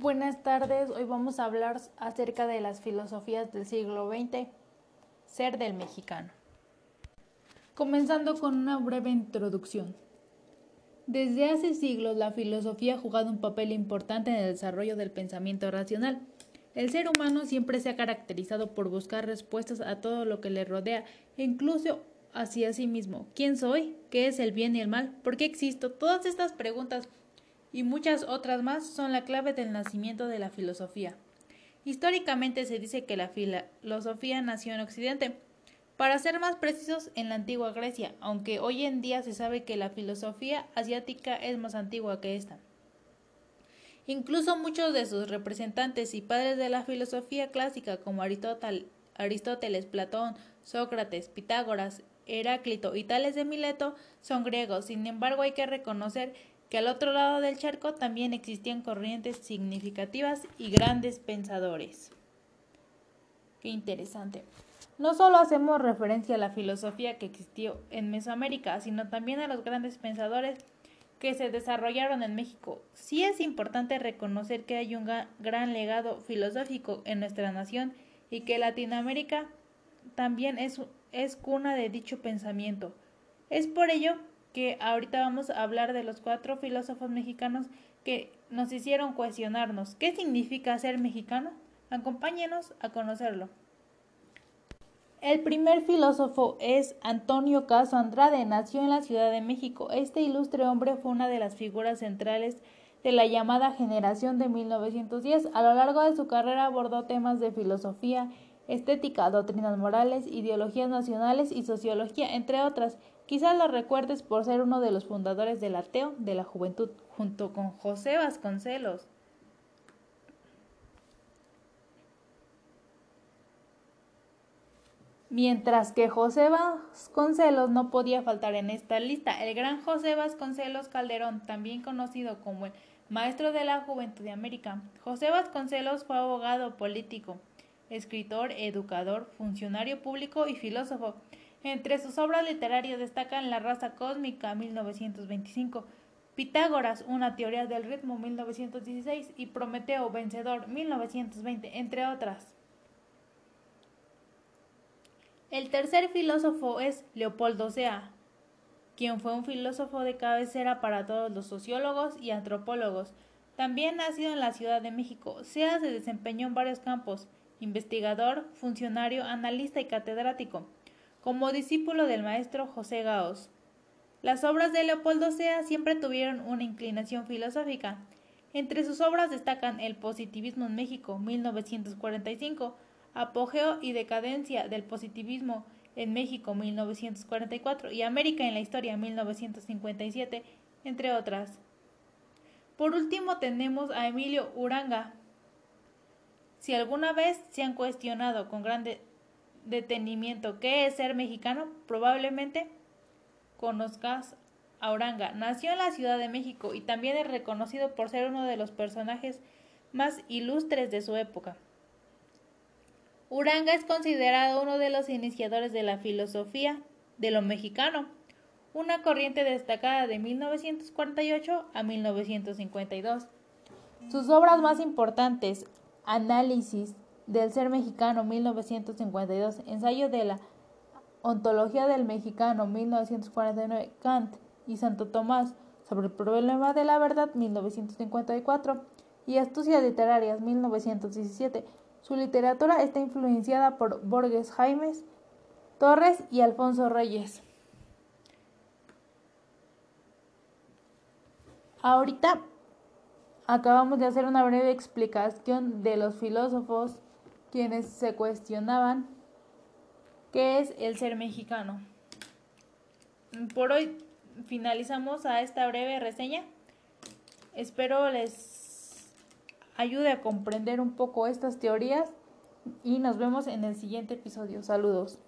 Buenas tardes, hoy vamos a hablar acerca de las filosofías del siglo XX, ser del mexicano. Comenzando con una breve introducción. Desde hace siglos la filosofía ha jugado un papel importante en el desarrollo del pensamiento racional. El ser humano siempre se ha caracterizado por buscar respuestas a todo lo que le rodea, incluso hacia sí mismo. ¿Quién soy? ¿Qué es el bien y el mal? ¿Por qué existo? Todas estas preguntas y muchas otras más son la clave del nacimiento de la filosofía. Históricamente se dice que la filosofía nació en Occidente, para ser más precisos en la antigua Grecia, aunque hoy en día se sabe que la filosofía asiática es más antigua que esta. Incluso muchos de sus representantes y padres de la filosofía clásica como Aristóteles, Platón, Sócrates, Pitágoras, Heráclito y Tales de Mileto son griegos. Sin embargo, hay que reconocer que al otro lado del charco también existían corrientes significativas y grandes pensadores. Qué interesante. No solo hacemos referencia a la filosofía que existió en Mesoamérica, sino también a los grandes pensadores que se desarrollaron en México. Sí es importante reconocer que hay un gran legado filosófico en nuestra nación y que Latinoamérica también es, es cuna de dicho pensamiento. Es por ello que ahorita vamos a hablar de los cuatro filósofos mexicanos que nos hicieron cuestionarnos ¿qué significa ser mexicano? Acompáñenos a conocerlo. El primer filósofo es Antonio Caso Andrade, nació en la Ciudad de México. Este ilustre hombre fue una de las figuras centrales de la llamada generación de 1910. A lo largo de su carrera abordó temas de filosofía, estética, doctrinas morales, ideologías nacionales y sociología, entre otras. Quizás lo recuerdes por ser uno de los fundadores del ateo de la juventud, junto con José Vasconcelos. Mientras que José Vasconcelos no podía faltar en esta lista, el gran José Vasconcelos Calderón, también conocido como el maestro de la juventud de América. José Vasconcelos fue abogado político, escritor, educador, funcionario público y filósofo. Entre sus obras literarias destacan La raza cósmica 1925, Pitágoras, una teoría del ritmo 1916 y Prometeo vencedor 1920, entre otras. El tercer filósofo es Leopoldo Sea, quien fue un filósofo de cabecera para todos los sociólogos y antropólogos. También nacido en la Ciudad de México, Sea se desempeñó en varios campos, investigador, funcionario, analista y catedrático como discípulo del maestro José Gaos. Las obras de Leopoldo Sea siempre tuvieron una inclinación filosófica. Entre sus obras destacan El positivismo en México, 1945, Apogeo y decadencia del positivismo en México, 1944, y América en la historia, 1957, entre otras. Por último tenemos a Emilio Uranga. Si alguna vez se han cuestionado con grande detenimiento qué es ser mexicano, probablemente conozcas a Uranga. Nació en la Ciudad de México y también es reconocido por ser uno de los personajes más ilustres de su época. Uranga es considerado uno de los iniciadores de la filosofía de lo mexicano, una corriente destacada de 1948 a 1952. Sus obras más importantes, Análisis, del ser mexicano 1952, ensayo de la ontología del mexicano 1949, Kant y Santo Tomás sobre el problema de la verdad 1954 y Astucias literarias 1917. Su literatura está influenciada por Borges Jaimes Torres y Alfonso Reyes. Ahorita acabamos de hacer una breve explicación de los filósofos quienes se cuestionaban qué es el ser mexicano. Por hoy finalizamos a esta breve reseña. Espero les ayude a comprender un poco estas teorías y nos vemos en el siguiente episodio. Saludos.